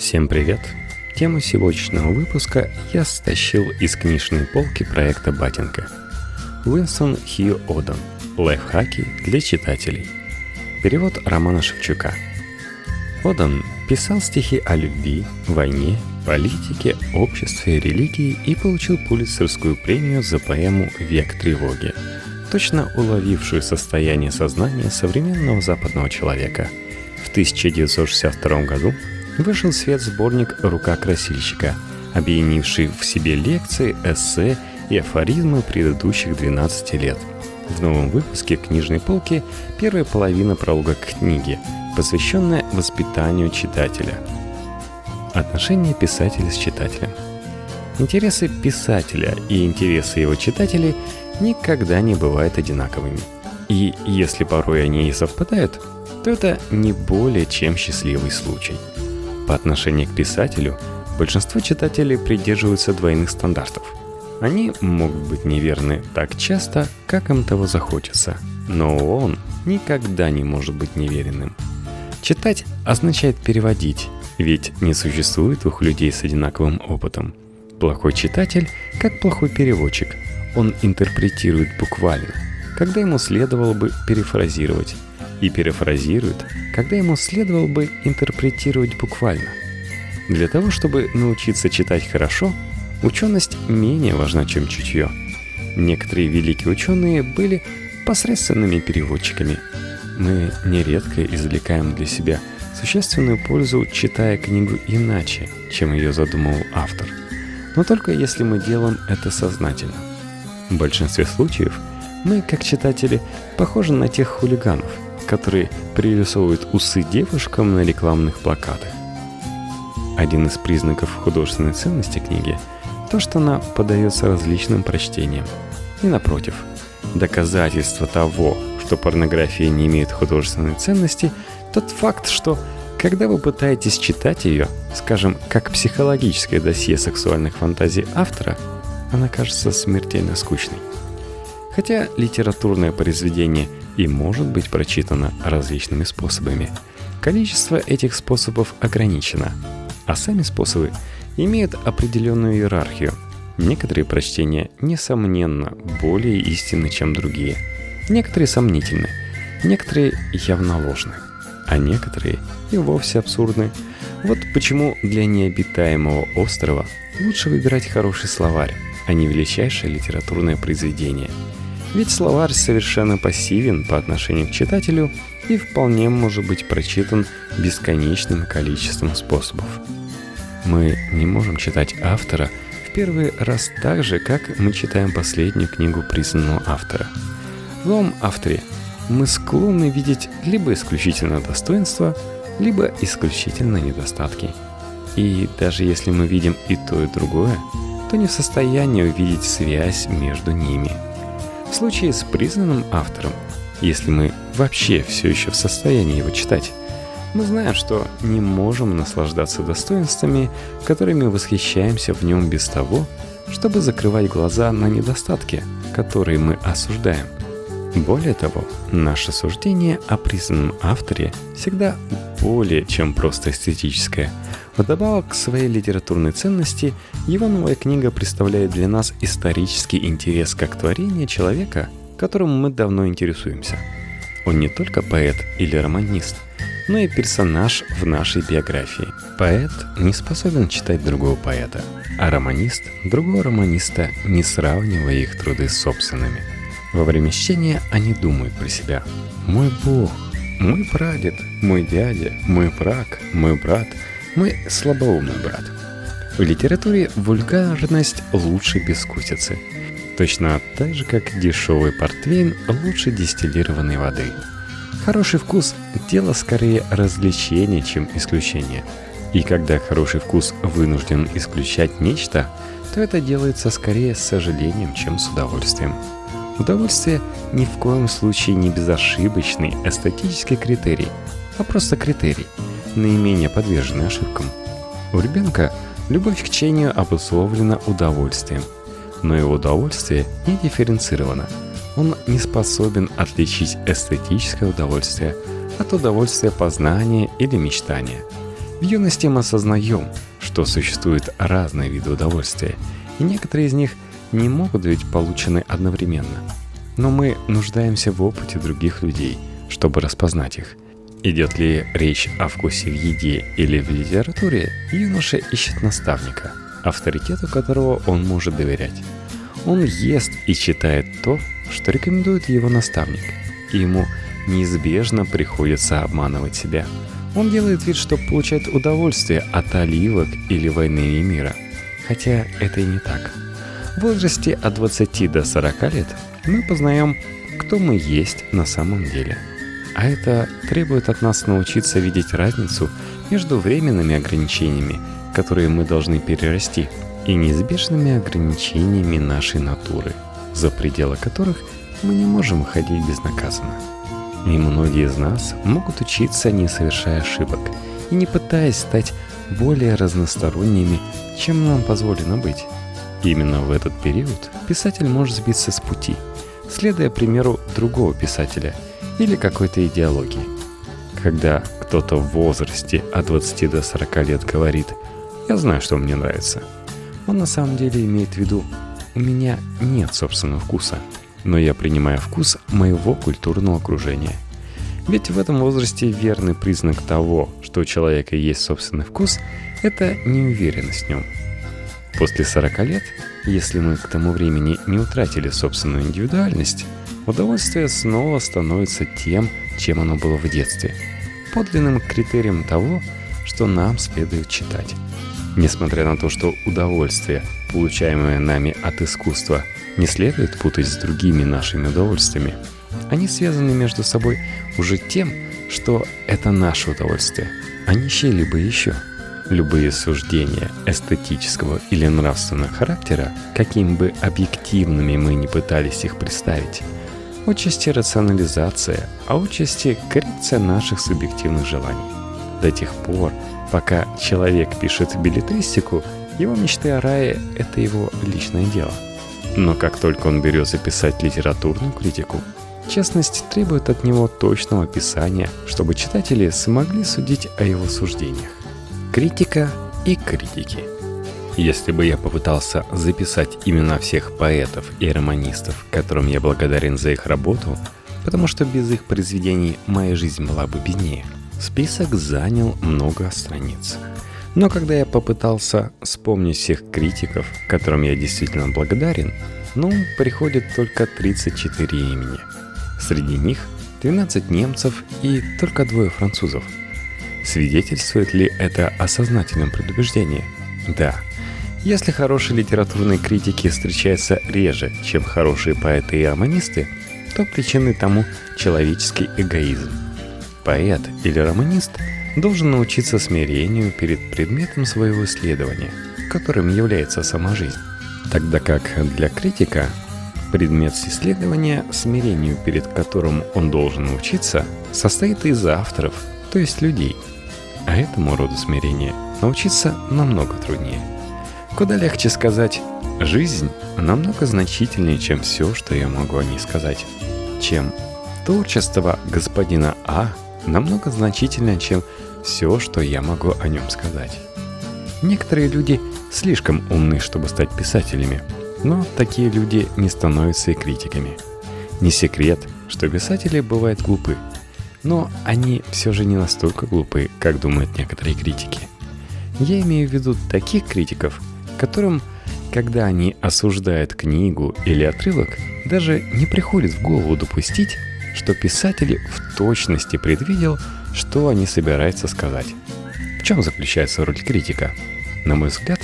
Всем привет! Тему сегодняшнего выпуска я стащил из книжной полки проекта «Батенька». Уинстон Хью Оден. Лайфхаки для читателей. Перевод Романа Шевчука. Оден писал стихи о любви, войне, политике, обществе, религии и получил Пулитцерскую премию за поэму «Век тревоги», точно уловившую состояние сознания современного западного человека. В 1962 году вышел в свет сборник «Рука красильщика», объединивший в себе лекции, эссе и афоризмы предыдущих 12 лет. В новом выпуске «Книжной полки» первая половина пролога к книге, посвященная воспитанию читателя. Отношения писателя с читателем. Интересы писателя и интересы его читателей никогда не бывают одинаковыми. И если порой они и совпадают, то это не более чем счастливый случай – по отношению к писателю большинство читателей придерживаются двойных стандартов. Они могут быть неверны так часто, как им того захочется, но он никогда не может быть неверенным. Читать означает переводить, ведь не существует двух людей с одинаковым опытом. Плохой читатель, как плохой переводчик, он интерпретирует буквально, когда ему следовало бы перефразировать, и перефразирует, когда ему следовало бы интерпретировать буквально. Для того, чтобы научиться читать хорошо, ученость менее важна, чем чутье. Некоторые великие ученые были посредственными переводчиками. Мы нередко извлекаем для себя существенную пользу, читая книгу иначе, чем ее задумывал автор. Но только если мы делаем это сознательно. В большинстве случаев мы, как читатели, похожи на тех хулиганов – которые пририсовывают усы девушкам на рекламных плакатах. Один из признаков художественной ценности книги – то, что она подается различным прочтениям. И напротив, доказательство того, что порнография не имеет художественной ценности, тот факт, что когда вы пытаетесь читать ее, скажем, как психологическое досье сексуальных фантазий автора, она кажется смертельно скучной. Хотя литературное произведение и может быть прочитано различными способами. Количество этих способов ограничено, а сами способы имеют определенную иерархию. Некоторые прочтения, несомненно, более истинны, чем другие. Некоторые сомнительны, некоторые явно ложны, а некоторые и вовсе абсурдны. Вот почему для необитаемого острова лучше выбирать хороший словарь, а не величайшее литературное произведение – ведь словарь совершенно пассивен по отношению к читателю и вполне может быть прочитан бесконечным количеством способов. Мы не можем читать автора в первый раз так же, как мы читаем последнюю книгу признанного автора. В новом авторе мы склонны видеть либо исключительно достоинства, либо исключительно недостатки. И даже если мы видим и то, и другое, то не в состоянии увидеть связь между ними – в случае с признанным автором, если мы вообще все еще в состоянии его читать, мы знаем, что не можем наслаждаться достоинствами, которыми восхищаемся в нем без того, чтобы закрывать глаза на недостатки, которые мы осуждаем. Более того, наше суждение о признанном авторе всегда более чем просто эстетическое – Вдобавок к своей литературной ценности, его новая книга представляет для нас исторический интерес как творение человека, которым мы давно интересуемся. Он не только поэт или романист, но и персонаж в нашей биографии. Поэт не способен читать другого поэта, а романист – другого романиста, не сравнивая их труды с собственными. Во время чтения они думают про себя. «Мой бог, мой прадед, мой дядя, мой враг, мой брат – мы слабоумный брат. В литературе вульгарность лучше бескусицы. Точно так же, как дешевый портвейн лучше дистиллированной воды. Хороший вкус – дело скорее развлечения, чем исключение. И когда хороший вкус вынужден исключать нечто, то это делается скорее с сожалением, чем с удовольствием. Удовольствие ни в коем случае не безошибочный эстетический критерий, а просто критерий – наименее подвержены ошибкам. У ребенка любовь к чтению обусловлена удовольствием, но его удовольствие не дифференцировано. Он не способен отличить эстетическое удовольствие от удовольствия познания или мечтания. В юности мы осознаем, что существуют разные виды удовольствия, и некоторые из них не могут быть получены одновременно. Но мы нуждаемся в опыте других людей, чтобы распознать их. Идет ли речь о вкусе в еде или в литературе, юноша ищет наставника, авторитету которого он может доверять. Он ест и читает то, что рекомендует его наставник, и ему неизбежно приходится обманывать себя – он делает вид, что получает удовольствие от оливок или войны и мира. Хотя это и не так. В возрасте от 20 до 40 лет мы познаем, кто мы есть на самом деле. А это требует от нас научиться видеть разницу между временными ограничениями, которые мы должны перерасти, и неизбежными ограничениями нашей натуры, за пределы которых мы не можем выходить безнаказанно. И многие из нас могут учиться, не совершая ошибок, и не пытаясь стать более разносторонними, чем нам позволено быть. Именно в этот период писатель может сбиться с пути, следуя примеру другого писателя или какой-то идеологии. Когда кто-то в возрасте от 20 до 40 лет говорит «Я знаю, что мне нравится», он на самом деле имеет в виду «У меня нет собственного вкуса», но я принимаю вкус моего культурного окружения. Ведь в этом возрасте верный признак того, что у человека есть собственный вкус, это неуверенность в нем. После 40 лет, если мы к тому времени не утратили собственную индивидуальность, удовольствие снова становится тем, чем оно было в детстве, подлинным критерием того, что нам следует читать. Несмотря на то, что удовольствие, получаемое нами от искусства, не следует путать с другими нашими удовольствиями. Они связаны между собой уже тем, что это наше удовольствие, а не чьи-либо еще. Любые суждения эстетического или нравственного характера, каким бы объективными мы ни пытались их представить, отчасти рационализация, а отчасти коррекция наших субъективных желаний. До тех пор, пока человек пишет билетристику, его мечты о рае – это его личное дело – но как только он берется писать литературную критику, честность требует от него точного описания, чтобы читатели смогли судить о его суждениях. Критика и критики. Если бы я попытался записать имена всех поэтов и романистов, которым я благодарен за их работу, потому что без их произведений моя жизнь была бы беднее, список занял много страниц. Но когда я попытался вспомнить всех критиков, которым я действительно благодарен, ну, приходит только 34 имени. Среди них 12 немцев и только двое французов. Свидетельствует ли это о сознательном предубеждении? Да. Если хорошие литературные критики встречаются реже, чем хорошие поэты и романисты, то причиной тому человеческий эгоизм. Поэт или романист – должен научиться смирению перед предметом своего исследования, которым является сама жизнь. Тогда как для критика предмет исследования, смирению перед которым он должен научиться, состоит из авторов, то есть людей. А этому роду смирения научиться намного труднее. Куда легче сказать «жизнь намного значительнее, чем все, что я могу о ней сказать», чем «творчество господина А намного значительнее, чем все, что я могу о нем сказать. Некоторые люди слишком умны, чтобы стать писателями, но такие люди не становятся и критиками. Не секрет, что писатели бывают глупы, но они все же не настолько глупы, как думают некоторые критики. Я имею в виду таких критиков, которым, когда они осуждают книгу или отрывок, даже не приходит в голову допустить, что писатель в точности предвидел, что они собираются сказать. В чем заключается роль критика? На мой взгляд,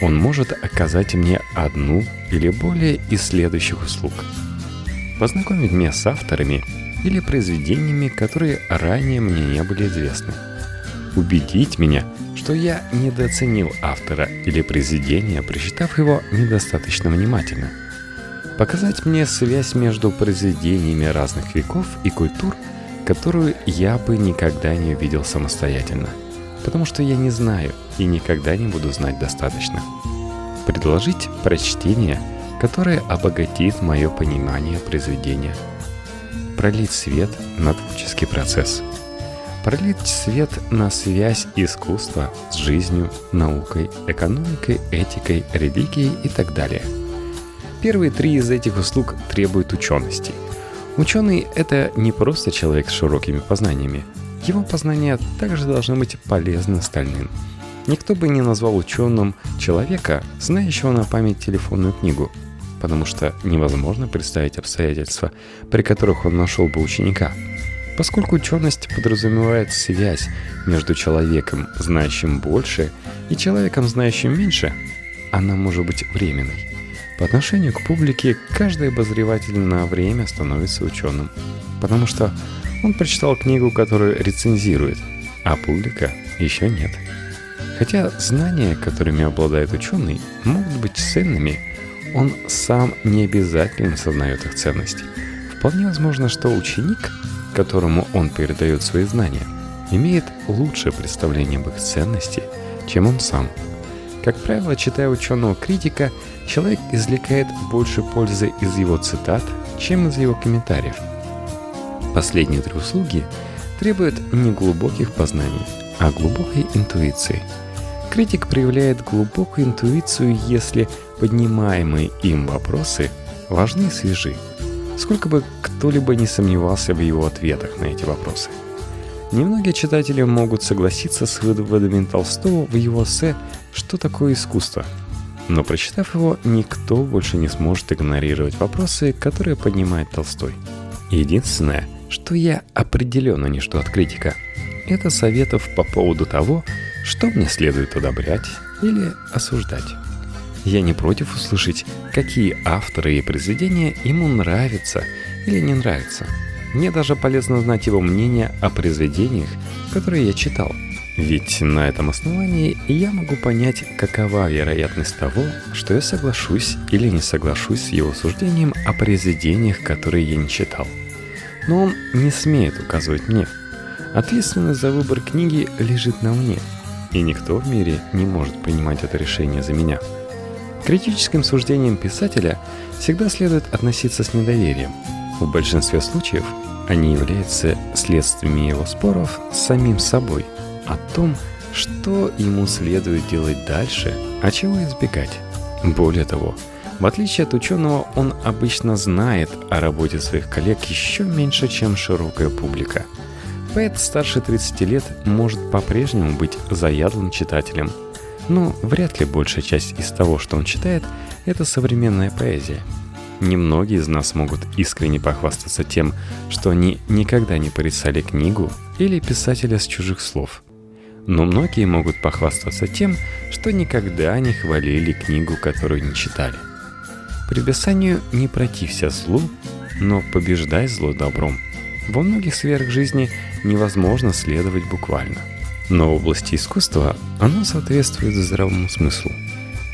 он может оказать мне одну или более из следующих услуг. Познакомить меня с авторами или произведениями, которые ранее мне не были известны. Убедить меня, что я недооценил автора или произведения, прочитав его недостаточно внимательно. Показать мне связь между произведениями разных веков и культур – которую я бы никогда не увидел самостоятельно, потому что я не знаю и никогда не буду знать достаточно. Предложить прочтение, которое обогатит мое понимание произведения. Пролить свет на творческий процесс. пролить свет на связь искусства с жизнью, наукой, экономикой, этикой, религией и так далее. Первые три из этих услуг требуют учености. Ученый — это не просто человек с широкими познаниями. Его познания также должны быть полезны остальным. Никто бы не назвал ученым человека, знающего на память телефонную книгу, потому что невозможно представить обстоятельства, при которых он нашел бы ученика — Поскольку ученость подразумевает связь между человеком, знающим больше, и человеком, знающим меньше, она может быть временной. По отношению к публике каждый обозреватель на время становится ученым, потому что он прочитал книгу, которую рецензирует, а публика еще нет. Хотя знания, которыми обладает ученый, могут быть ценными, он сам не обязательно сознает их ценность. Вполне возможно, что ученик – которому он передает свои знания, имеет лучшее представление об их ценности, чем он сам. Как правило, читая ученого критика, человек извлекает больше пользы из его цитат, чем из его комментариев. Последние три услуги требуют не глубоких познаний, а глубокой интуиции. Критик проявляет глубокую интуицию, если поднимаемые им вопросы важны и свежи, сколько бы кто-либо не сомневался в его ответах на эти вопросы. Немногие читатели могут согласиться с выводами Толстого в его эссе «Что такое искусство?». Но прочитав его, никто больше не сможет игнорировать вопросы, которые поднимает Толстой. Единственное, что я определенно не жду от критика, это советов по поводу того, что мне следует одобрять или осуждать. Я не против услышать, какие авторы и произведения ему нравятся или не нравятся. Мне даже полезно знать его мнение о произведениях, которые я читал. Ведь на этом основании я могу понять, какова вероятность того, что я соглашусь или не соглашусь с его суждением о произведениях, которые я не читал. Но он не смеет указывать мне. Ответственность за выбор книги лежит на мне, и никто в мире не может принимать это решение за меня критическим суждениям писателя всегда следует относиться с недоверием. В большинстве случаев они являются следствиями его споров с самим собой о том, что ему следует делать дальше, а чего избегать. Более того, в отличие от ученого, он обычно знает о работе своих коллег еще меньше, чем широкая публика. Поэт старше 30 лет может по-прежнему быть заядлым читателем – но вряд ли большая часть из того, что он читает, это современная поэзия. Немногие из нас могут искренне похвастаться тем, что они никогда не порицали книгу или писателя с чужих слов. Но многие могут похвастаться тем, что никогда не хвалили книгу, которую не читали. При писанию не протився злу, но побеждай зло добром. Во многих сферах жизни невозможно следовать буквально – но в области искусства оно соответствует здравому смыслу.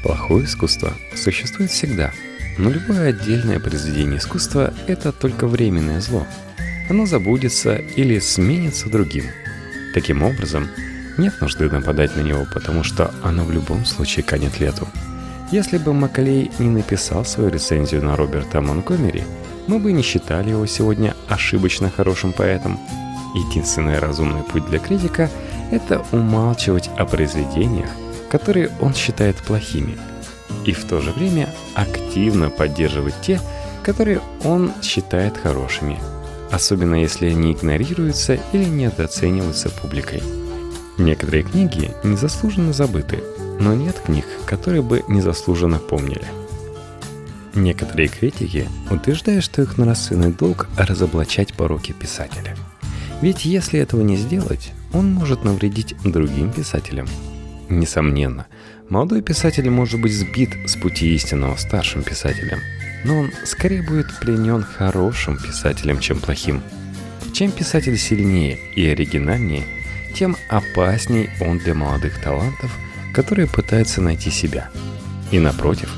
Плохое искусство существует всегда, но любое отдельное произведение искусства – это только временное зло. Оно забудется или сменится другим. Таким образом, нет нужды нападать на него, потому что оно в любом случае канет лету. Если бы Макалей не написал свою рецензию на Роберта Монкомери, мы бы не считали его сегодня ошибочно хорошим поэтом. Единственный разумный путь для критика – это умалчивать о произведениях, которые он считает плохими, и в то же время активно поддерживать те, которые он считает хорошими, особенно если они игнорируются или недооцениваются публикой. Некоторые книги незаслуженно забыты, но нет книг, которые бы незаслуженно помнили. Некоторые критики утверждают, что их нравственный долг – разоблачать пороки писателя. Ведь если этого не сделать, он может навредить другим писателям. Несомненно, молодой писатель может быть сбит с пути истинного старшим писателем, но он скорее будет пленен хорошим писателем, чем плохим. Чем писатель сильнее и оригинальнее, тем опасней он для молодых талантов, которые пытаются найти себя. И напротив,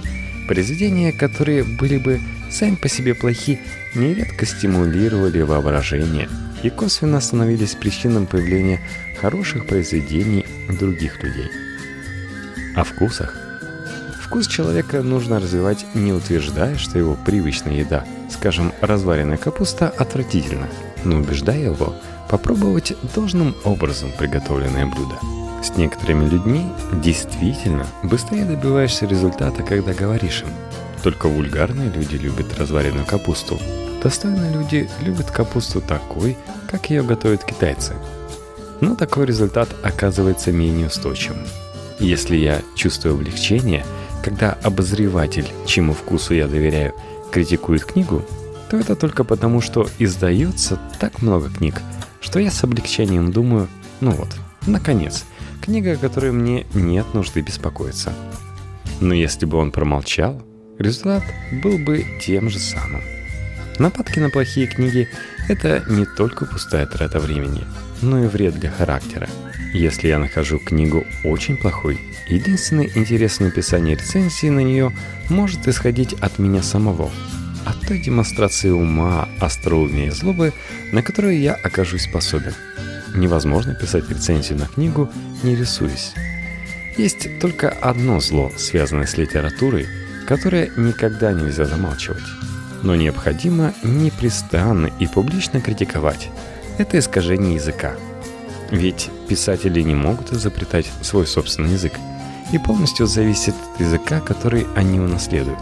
произведения, которые были бы сами по себе плохи, нередко стимулировали воображение – и косвенно становились причиной появления хороших произведений других людей. О вкусах. Вкус человека нужно развивать, не утверждая, что его привычная еда, скажем, разваренная капуста, отвратительна. но убеждаю его попробовать должным образом приготовленное блюдо. С некоторыми людьми действительно быстрее добиваешься результата, когда говоришь им. Только вульгарные люди любят разваренную капусту. Достойные люди любят капусту такой, как ее готовят китайцы. Но такой результат оказывается менее устойчивым. Если я чувствую облегчение, когда обозреватель, чему вкусу я доверяю, критикует книгу, то это только потому, что издается так много книг, что я с облегчением думаю, ну вот, наконец, книга, о которой мне нет нужды беспокоиться. Но если бы он промолчал, результат был бы тем же самым. Нападки на плохие книги – это не только пустая трата времени, но и вред для характера. Если я нахожу книгу очень плохой, единственный интерес написания рецензии на нее может исходить от меня самого, от той демонстрации ума, остроумия и злобы, на которую я окажусь способен. Невозможно писать рецензию на книгу, не рисуясь. Есть только одно зло, связанное с литературой, которое никогда нельзя замалчивать. Но необходимо непрестанно и публично критиковать. Это искажение языка. Ведь писатели не могут изобретать свой собственный язык и полностью зависит от языка, который они унаследуют.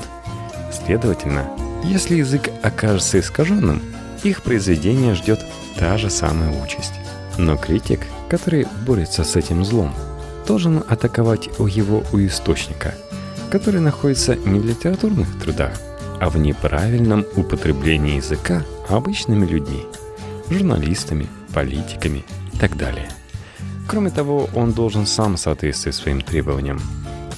Следовательно, если язык окажется искаженным, их произведение ждет та же самая участь. Но критик, который борется с этим злом, должен атаковать его у источника, который находится не в литературных трудах, а в неправильном употреблении языка обычными людьми, журналистами, политиками и так далее. Кроме того, он должен сам соответствовать своим требованиям.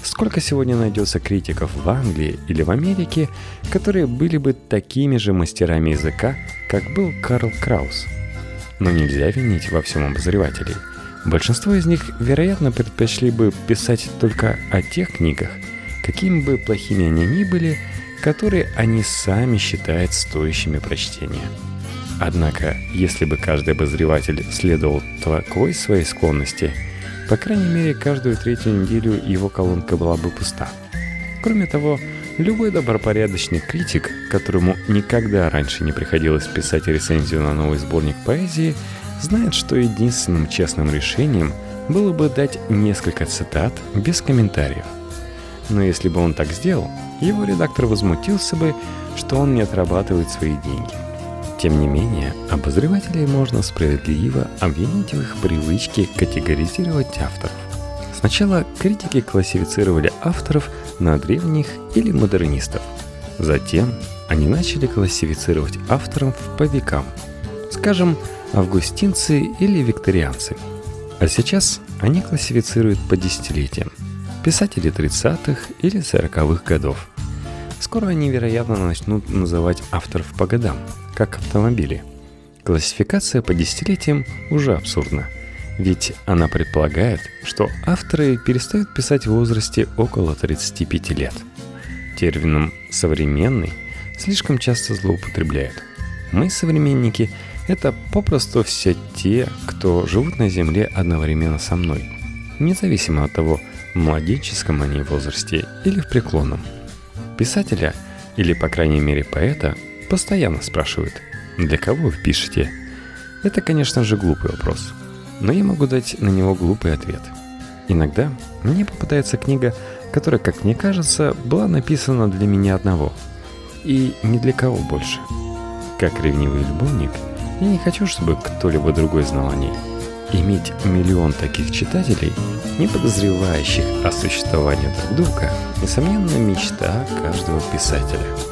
Сколько сегодня найдется критиков в Англии или в Америке, которые были бы такими же мастерами языка, как был Карл Краус – но нельзя винить во всем обозревателей. Большинство из них, вероятно, предпочли бы писать только о тех книгах, какими бы плохими они ни были, которые они сами считают стоящими прочтения. Однако, если бы каждый обозреватель следовал такой своей склонности, по крайней мере, каждую третью неделю его колонка была бы пуста. Кроме того, Любой добропорядочный критик, которому никогда раньше не приходилось писать рецензию на новый сборник поэзии, знает, что единственным честным решением было бы дать несколько цитат без комментариев. Но если бы он так сделал, его редактор возмутился бы, что он не отрабатывает свои деньги. Тем не менее, обозревателей можно справедливо обвинить в их привычке категоризировать авторов. Сначала критики классифицировали авторов на древних или модернистов. Затем они начали классифицировать авторов по векам, скажем, августинцы или викторианцы. А сейчас они классифицируют по десятилетиям, писатели 30-х или 40-х годов. Скоро они, вероятно, начнут называть авторов по годам, как автомобили. Классификация по десятилетиям уже абсурдна – ведь она предполагает, что авторы перестают писать в возрасте около 35 лет. Термином «современный» слишком часто злоупотребляют. Мы, современники, это попросту все те, кто живут на Земле одновременно со мной, независимо от того, младенческом они возрасте или в преклонном. Писателя, или по крайней мере поэта, постоянно спрашивают, для кого вы пишете? Это, конечно же, глупый вопрос – но я могу дать на него глупый ответ. Иногда мне попадается книга, которая, как мне кажется, была написана для меня одного. И ни для кого больше. Как ревнивый любовник, я не хочу, чтобы кто-либо другой знал о ней. Иметь миллион таких читателей, не подозревающих о существовании друг друга, несомненно, мечта каждого писателя.